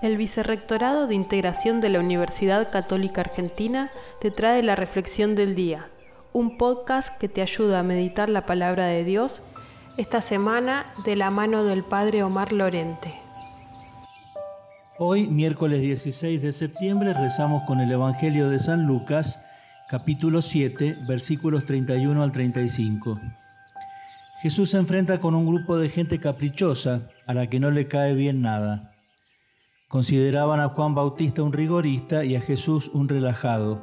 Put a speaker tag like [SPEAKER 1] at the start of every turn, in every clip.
[SPEAKER 1] El Vicerrectorado de Integración de la Universidad Católica Argentina te trae la Reflexión del Día, un podcast que te ayuda a meditar la palabra de Dios esta semana de la mano del Padre Omar Lorente.
[SPEAKER 2] Hoy, miércoles 16 de septiembre, rezamos con el Evangelio de San Lucas, capítulo 7, versículos 31 al 35. Jesús se enfrenta con un grupo de gente caprichosa a la que no le cae bien nada. Consideraban a Juan Bautista un rigorista y a Jesús un relajado.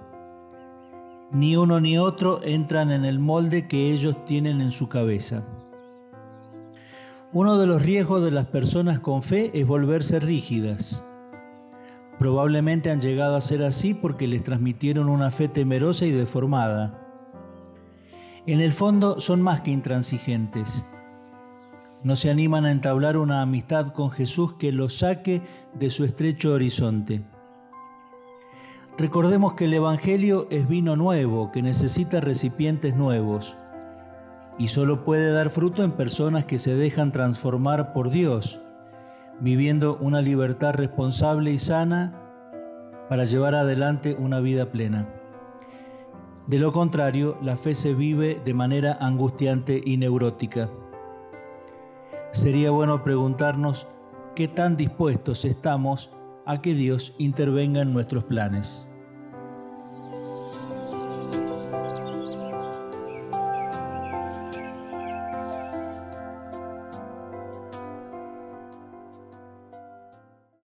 [SPEAKER 2] Ni uno ni otro entran en el molde que ellos tienen en su cabeza. Uno de los riesgos de las personas con fe es volverse rígidas. Probablemente han llegado a ser así porque les transmitieron una fe temerosa y deformada en el fondo son más que intransigentes. No se animan a entablar una amistad con Jesús que los saque de su estrecho horizonte. Recordemos que el Evangelio es vino nuevo que necesita recipientes nuevos y solo puede dar fruto en personas que se dejan transformar por Dios, viviendo una libertad responsable y sana para llevar adelante una vida plena. De lo contrario, la fe se vive de manera angustiante y neurótica. Sería bueno preguntarnos qué tan dispuestos estamos a que Dios intervenga en nuestros planes.